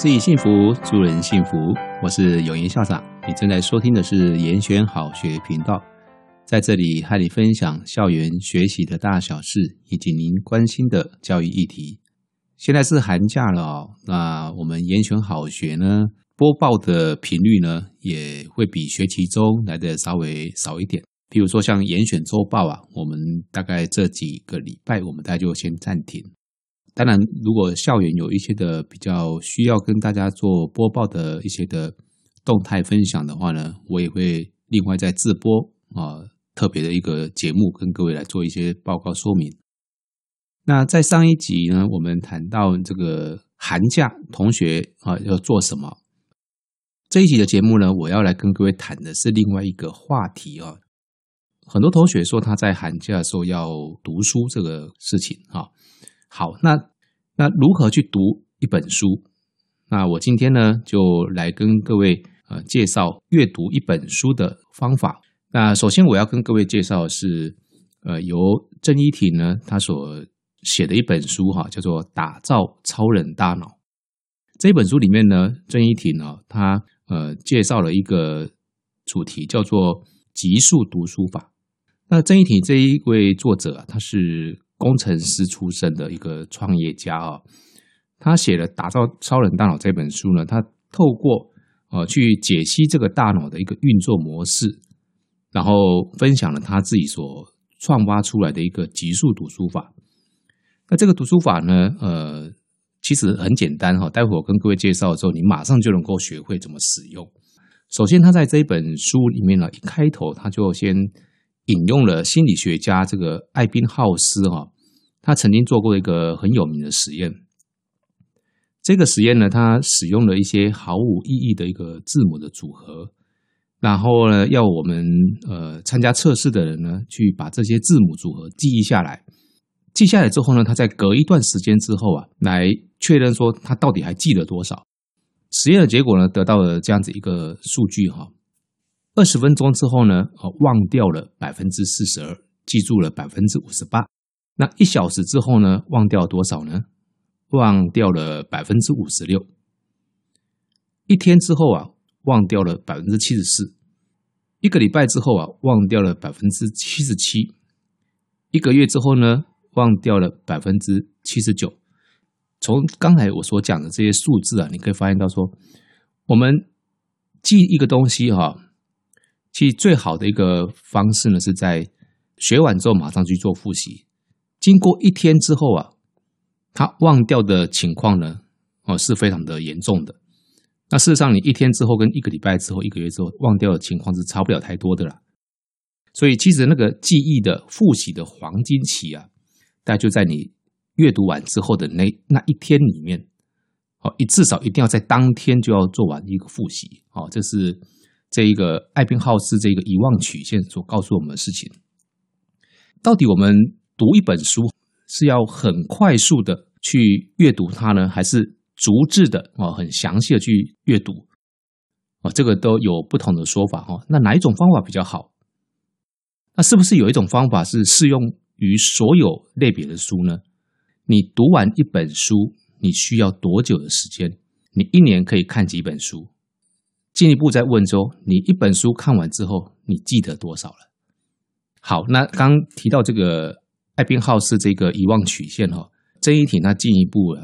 自己幸福，助人幸福。我是永言校长，你正在收听的是严选好学频道，在这里和你分享校园学习的大小事，以及您关心的教育议题。现在是寒假了哦，那我们严选好学呢，播报的频率呢，也会比学期中来的稍微少一点。比如说像严选周报啊，我们大概这几个礼拜，我们大概就先暂停。当然，如果校园有一些的比较需要跟大家做播报的一些的动态分享的话呢，我也会另外在自播啊，特别的一个节目跟各位来做一些报告说明。那在上一集呢，我们谈到这个寒假同学啊要做什么？这一集的节目呢，我要来跟各位谈的是另外一个话题啊。很多同学说他在寒假的时候要读书这个事情啊。好，那那如何去读一本书？那我今天呢，就来跟各位呃介绍阅读一本书的方法。那首先我要跟各位介绍的是，呃，由郑一婷呢他所写的一本书哈，叫做《打造超人大脑》。这本书里面呢，郑一婷呢，他呃介绍了一个主题，叫做极速读书法。那郑一婷这一位作者啊，他是。工程师出身的一个创业家啊，他写了《打造超人大脑》这本书呢，他透过呃去解析这个大脑的一个运作模式，然后分享了他自己所创发出来的一个极速读书法。那这个读书法呢，呃，其实很简单哈，待会我跟各位介绍的时候，你马上就能够学会怎么使用。首先，他在这一本书里面呢，一开头他就先。引用了心理学家这个艾宾浩斯哈，他曾经做过一个很有名的实验。这个实验呢，他使用了一些毫无意义的一个字母的组合，然后呢，要我们呃参加测试的人呢，去把这些字母组合记忆下来。记下来之后呢，他在隔一段时间之后啊，来确认说他到底还记得多少。实验的结果呢，得到了这样子一个数据哈。二十分钟之后呢，哦，忘掉了百分之四十二，记住了百分之五十八。那一小时之后呢，忘掉多少呢？忘掉了百分之五十六。一天之后啊，忘掉了百分之七十四。一个礼拜之后啊，忘掉了百分之七十七。一个月之后呢，忘掉了百分之七十九。从刚才我所讲的这些数字啊，你可以发现到说，我们记一个东西哈。其实最好的一个方式呢，是在学完之后马上去做复习。经过一天之后啊，他忘掉的情况呢，哦，是非常的严重的。那事实上，你一天之后跟一个礼拜之后、一个月之后忘掉的情况是差不了太多的啦。所以，其实那个记忆的复习的黄金期啊，大概就在你阅读完之后的那那一天里面。哦，一至少一定要在当天就要做完一个复习。哦，这是。这一个艾宾浩斯这个遗忘曲线所告诉我们的事情，到底我们读一本书是要很快速的去阅读它呢，还是逐字的啊，很详细的去阅读啊？这个都有不同的说法哈。那哪一种方法比较好？那是不是有一种方法是适用于所有类别的书呢？你读完一本书，你需要多久的时间？你一年可以看几本书？进一步再问说，你一本书看完之后，你记得多少了？好，那刚提到这个艾宾浩斯这个遗忘曲线哈，郑一婷他进一步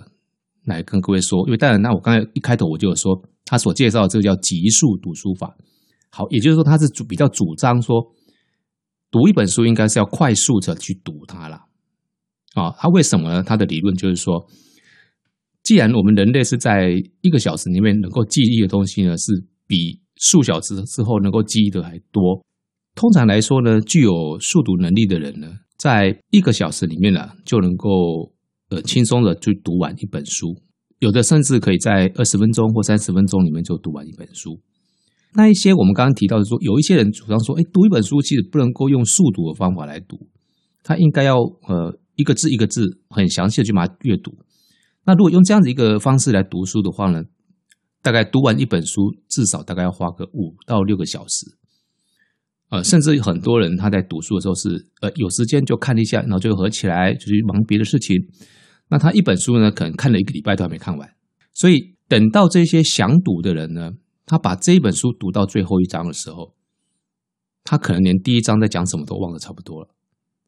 来跟各位说，因为当然，那我刚才一开头我就有说，他所介绍的这个叫极速读书法。好，也就是说他是主比较主张说，读一本书应该是要快速的去读它了。啊，他为什么呢？他的理论就是说，既然我们人类是在一个小时里面能够记忆的东西呢，是比数小时之后能够记忆的还多。通常来说呢，具有速读能力的人呢，在一个小时里面呢，就能够呃轻松的去读完一本书。有的甚至可以在二十分钟或三十分钟里面就读完一本书。那一些我们刚刚提到的说，有一些人主张说，哎，读一本书其实不能够用速读的方法来读，他应该要呃一个字一个字很详细的去把它阅读。那如果用这样子一个方式来读书的话呢，大概读完一本书，至少大概要花个五到六个小时，呃，甚至很多人他在读书的时候是，呃，有时间就看一下，然后就合起来就去忙别的事情。那他一本书呢，可能看了一个礼拜都还没看完。所以等到这些想读的人呢，他把这一本书读到最后一章的时候，他可能连第一章在讲什么都忘得差不多了。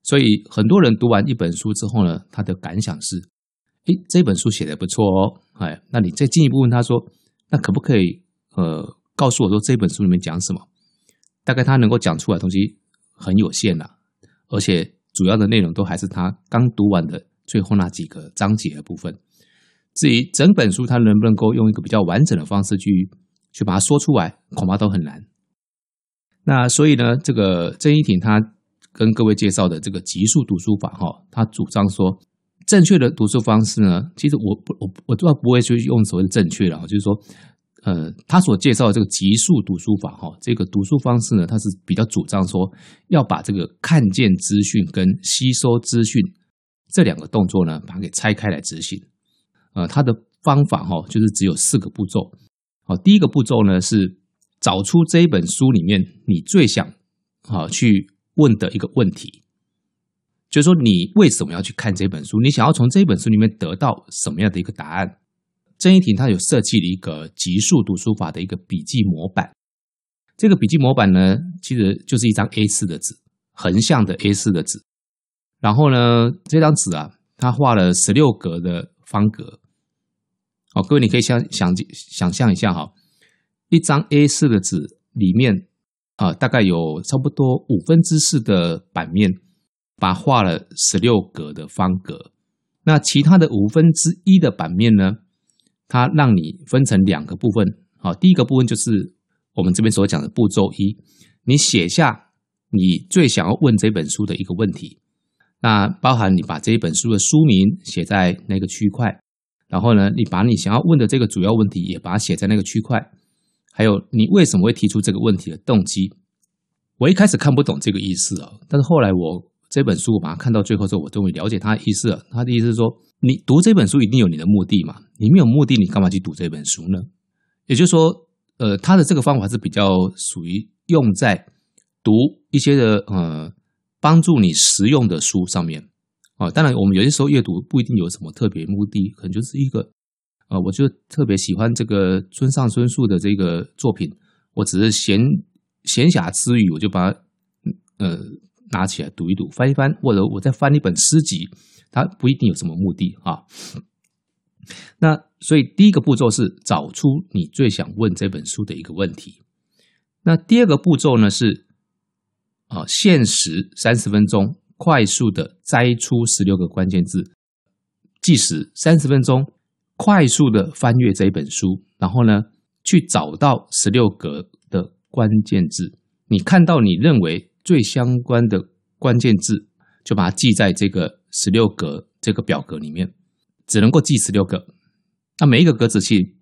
所以很多人读完一本书之后呢，他的感想是：诶，这本书写得不错哦，哎，那你再进一步问他说，那可不可以呃告诉我说这本书里面讲什么？大概他能够讲出来的东西很有限了，而且主要的内容都还是他刚读完的最后那几个章节的部分。至于整本书，他能不能够用一个比较完整的方式去去把它说出来，恐怕都很难。那所以呢，这个郑一婷他跟各位介绍的这个极速读书法，哈，他主张说，正确的读书方式呢，其实我不我我主要不会去用所谓的正确了，就是说，呃，他所介绍的这个极速读书法，哈，这个读书方式呢，他是比较主张说，要把这个看见资讯跟吸收资讯这两个动作呢，把它给拆开来执行。呃，他的方法哈，就是只有四个步骤。好，第一个步骤呢是找出这一本书里面你最想啊去问的一个问题，就是说你为什么要去看这本书？你想要从这本书里面得到什么样的一个答案？郑一婷他有设计了一个极速读书法的一个笔记模板。这个笔记模板呢，其实就是一张 A4 的纸，横向的 A4 的纸。然后呢，这张纸啊，他画了十六格的。方格，好，各位你可以想想想象一下哈，一张 A4 的纸里面啊，大概有差不多五分之四的版面，把画了十六格的方格。那其他的五分之一的版面呢，它让你分成两个部分。好，第一个部分就是我们这边所讲的步骤一，你写下你最想要问这本书的一个问题。那包含你把这一本书的书名写在那个区块，然后呢，你把你想要问的这个主要问题也把它写在那个区块，还有你为什么会提出这个问题的动机。我一开始看不懂这个意思啊，但是后来我这本书我把它看到最后之后，我终于了解它的意思了。它的意思是说，你读这本书一定有你的目的嘛，你没有目的，你干嘛去读这本书呢？也就是说，呃，他的这个方法是比较属于用在读一些的呃。帮助你实用的书上面啊，当然我们有些时候阅读不一定有什么特别目的，可能就是一个呃，我就特别喜欢这个村上春树的这个作品，我只是闲闲暇之余，我就把呃拿起来读一读，翻一翻，或者我再翻一本诗集，它不一定有什么目的啊。那所以第一个步骤是找出你最想问这本书的一个问题，那第二个步骤呢是。啊，限时三十分钟，快速的摘出十六个关键字，计时三十分钟，快速的翻阅这一本书，然后呢，去找到十六格的关键字。你看到你认为最相关的关键字，就把它记在这个十六格这个表格里面，只能够记十六个。那每一个格子其实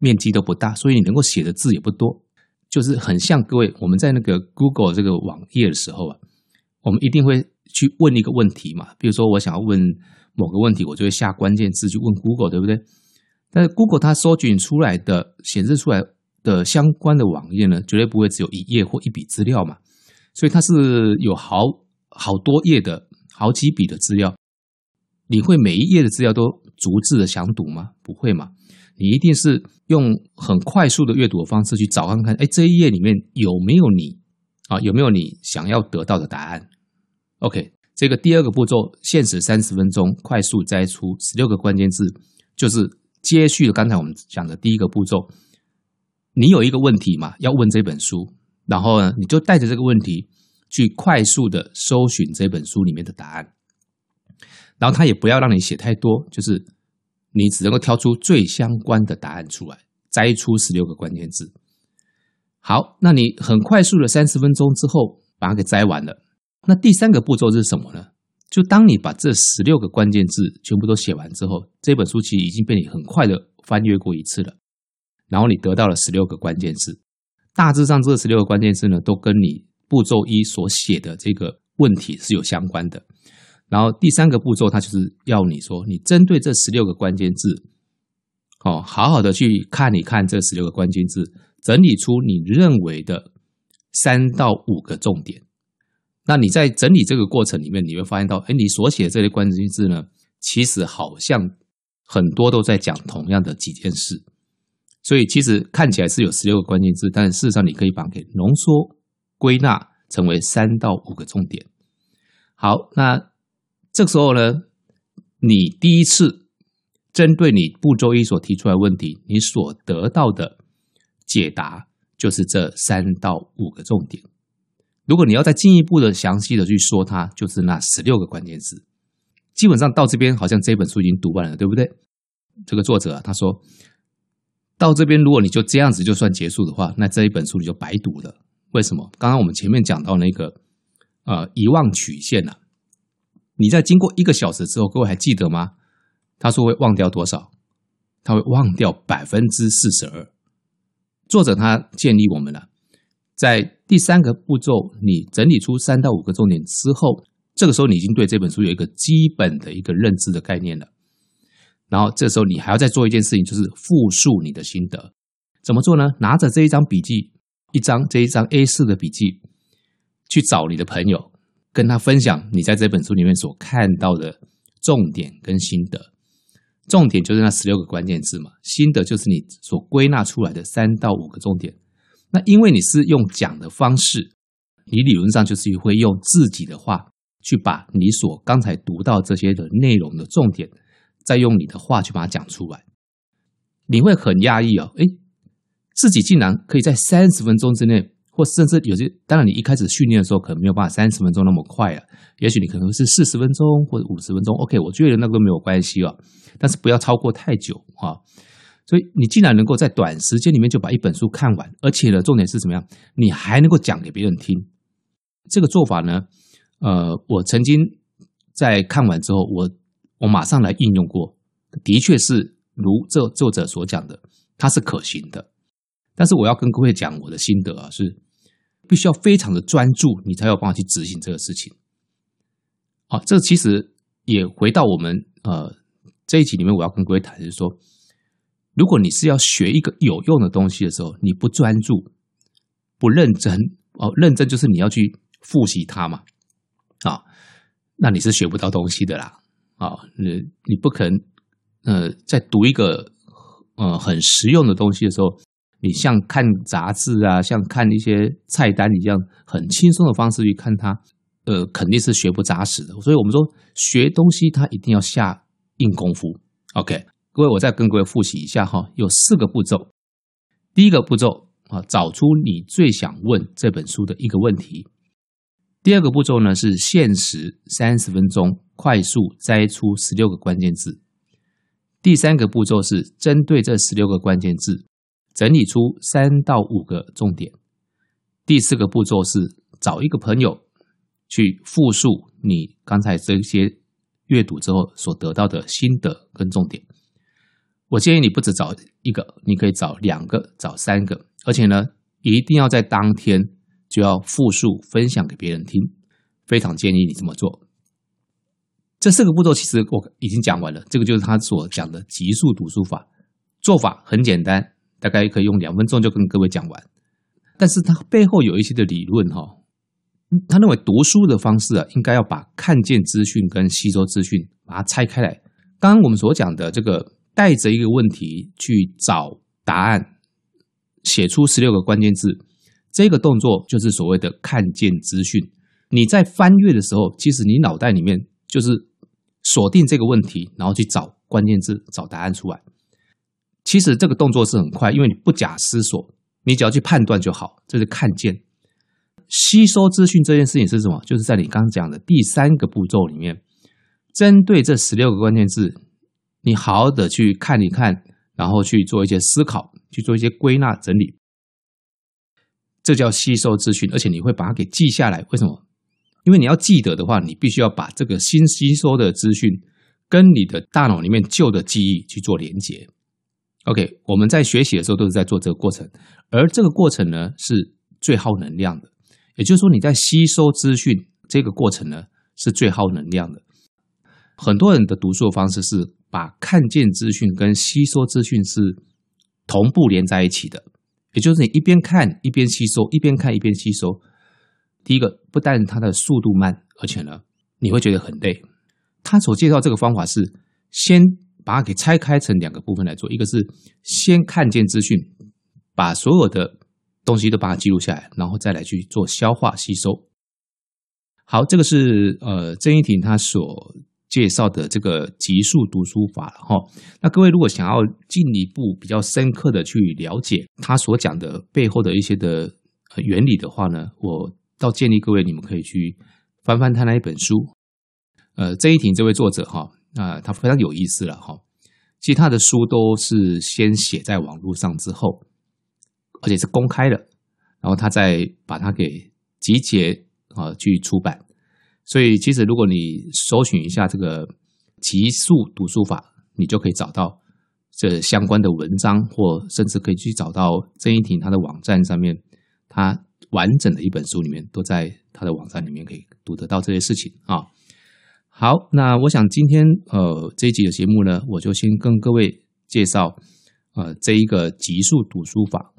面积都不大，所以你能够写的字也不多。就是很像各位，我们在那个 Google 这个网页的时候啊，我们一定会去问一个问题嘛。比如说，我想要问某个问题，我就会下关键字去问 Google，对不对？但是 Google 它搜寻出来的、显示出来的相关的网页呢，绝对不会只有一页或一笔资料嘛。所以它是有好好多页的好几笔的资料。你会每一页的资料都逐字的详读吗？不会嘛。你一定是用很快速的阅读的方式去找看看，哎，这一页里面有没有你啊？有没有你想要得到的答案？OK，这个第二个步骤，限时三十分钟，快速摘出十六个关键字，就是接续刚才我们讲的第一个步骤。你有一个问题嘛，要问这本书，然后呢，你就带着这个问题去快速的搜寻这本书里面的答案，然后他也不要让你写太多，就是。你只能够挑出最相关的答案出来，摘出十六个关键字。好，那你很快速的三十分钟之后把它给摘完了。那第三个步骤是什么呢？就当你把这十六个关键字全部都写完之后，这本书其实已经被你很快的翻阅过一次了。然后你得到了十六个关键字，大致上这十六个关键字呢，都跟你步骤一所写的这个问题是有相关的。然后第三个步骤，它就是要你说，你针对这十六个关键字，哦，好好的去看一看这十六个关键字，整理出你认为的三到五个重点。那你在整理这个过程里面，你会发现到，哎，你所写的这些关键字呢，其实好像很多都在讲同样的几件事。所以其实看起来是有十六个关键字，但是事实上你可以把它给浓缩归纳成为三到五个重点。好，那这个时候呢，你第一次针对你步骤一所提出来问题，你所得到的解答就是这三到五个重点。如果你要再进一步的详细的去说它，就是那十六个关键字。基本上到这边，好像这本书已经读完了，对不对？这个作者，他说到这边，如果你就这样子就算结束的话，那这一本书你就白读了。为什么？刚刚我们前面讲到那个呃遗忘曲线啊，你在经过一个小时之后，各位还记得吗？他说会忘掉多少？他会忘掉百分之四十二。作者他建议我们了。在第三个步骤，你整理出三到五个重点之后，这个时候你已经对这本书有一个基本的一个认知的概念了。然后这时候你还要再做一件事情，就是复述你的心得。怎么做呢？拿着这一张笔记，一张这一张 A4 的笔记，去找你的朋友，跟他分享你在这本书里面所看到的重点跟心得。重点就是那十六个关键字嘛，心得就是你所归纳出来的三到五个重点。那因为你是用讲的方式，你理论上就是会用自己的话去把你所刚才读到这些的内容的重点，再用你的话去把它讲出来。你会很压抑哦，诶，自己竟然可以在三十分钟之内，或甚至有些，当然你一开始训练的时候可能没有办法三十分钟那么快啊，也许你可能是四十分钟或者五十分钟，OK，我觉得那个没有关系哦，但是不要超过太久啊。所以你竟然能够在短时间里面就把一本书看完，而且呢，重点是怎么样？你还能够讲给别人听。这个做法呢，呃，我曾经在看完之后，我我马上来应用过，的确是如这作者所讲的，它是可行的。但是我要跟各位讲我的心得啊，是必须要非常的专注，你才有办法去执行这个事情。好，这其实也回到我们呃这一集里面，我要跟各位谈的是说。如果你是要学一个有用的东西的时候，你不专注、不认真哦，认真就是你要去复习它嘛，啊，那你是学不到东西的啦，啊，你你不可能，呃，在读一个呃很实用的东西的时候，你像看杂志啊，像看一些菜单一样，很轻松的方式去看它，呃，肯定是学不扎实的。所以我们说学东西，它一定要下硬功夫，OK。各位，我再跟各位复习一下哈，有四个步骤。第一个步骤啊，找出你最想问这本书的一个问题。第二个步骤呢，是限时三十分钟，快速摘出十六个关键字。第三个步骤是针对这十六个关键字，整理出三到五个重点。第四个步骤是找一个朋友去复述你刚才这些阅读之后所得到的心得跟重点。我建议你不只找一个，你可以找两个、找三个，而且呢，一定要在当天就要复述分享给别人听。非常建议你这么做。这四个步骤其实我已经讲完了，这个就是他所讲的极速读书法。做法很简单，大概可以用两分钟就跟各位讲完。但是他背后有一些的理论哈，他认为读书的方式啊，应该要把看见资讯跟吸收资讯把它拆开来。刚刚我们所讲的这个。带着一个问题去找答案，写出十六个关键字，这个动作就是所谓的看见资讯。你在翻阅的时候，其实你脑袋里面就是锁定这个问题，然后去找关键字，找答案出来。其实这个动作是很快，因为你不假思索，你只要去判断就好。这是看见。吸收资讯这件事情是什么？就是在你刚讲的第三个步骤里面，针对这十六个关键字。你好好的去看一看，然后去做一些思考，去做一些归纳整理，这叫吸收资讯，而且你会把它给记下来。为什么？因为你要记得的话，你必须要把这个新吸收的资讯跟你的大脑里面旧的记忆去做连接。OK，我们在学习的时候都是在做这个过程，而这个过程呢是最耗能量的。也就是说，你在吸收资讯这个过程呢是最耗能量的。很多人的读书的方式是。把看见资讯跟吸收资讯是同步连在一起的，也就是你一边看一边吸收，一边看一边吸收。第一个，不但它的速度慢，而且呢，你会觉得很累。他所介绍这个方法是先把它给拆开成两个部分来做，一个是先看见资讯，把所有的东西都把它记录下来，然后再来去做消化吸收。好，这个是呃郑一婷他所介绍的这个极速读书法了哈。那各位如果想要进一步比较深刻的去了解他所讲的背后的一些的原理的话呢，我倒建议各位你们可以去翻翻他那一本书。呃，郑一婷这位作者哈，那他非常有意思了哈。其实他的书都是先写在网络上之后，而且是公开的，然后他再把它给集结啊去出版。所以其实如果你搜寻一下这个极速读书法，你就可以找到这相关的文章，或甚至可以去找到郑一婷他的网站上面，他完整的一本书里面都在他的网站里面可以读得到这些事情啊。好，那我想今天呃这一集的节目呢，我就先跟各位介绍呃这一个极速读书法。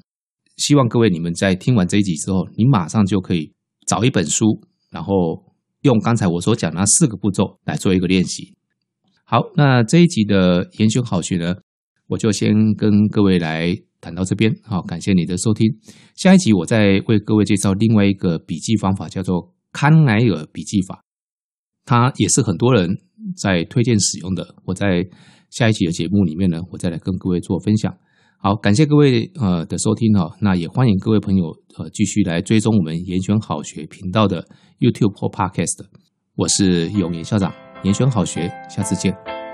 希望各位你们在听完这一集之后，你马上就可以找一本书，然后用刚才我所讲的那四个步骤来做一个练习。好，那这一集的研修好学呢，我就先跟各位来谈到这边。好，感谢你的收听。下一集我再为各位介绍另外一个笔记方法，叫做康奈尔笔记法。它也是很多人在推荐使用的。我在下一期的节目里面呢，我再来跟各位做分享。好，感谢各位呃的收听哈。那也欢迎各位朋友呃继续来追踪我们严选好学频道的 YouTube 或 Podcast。我是永言校长，严选好学，下次见。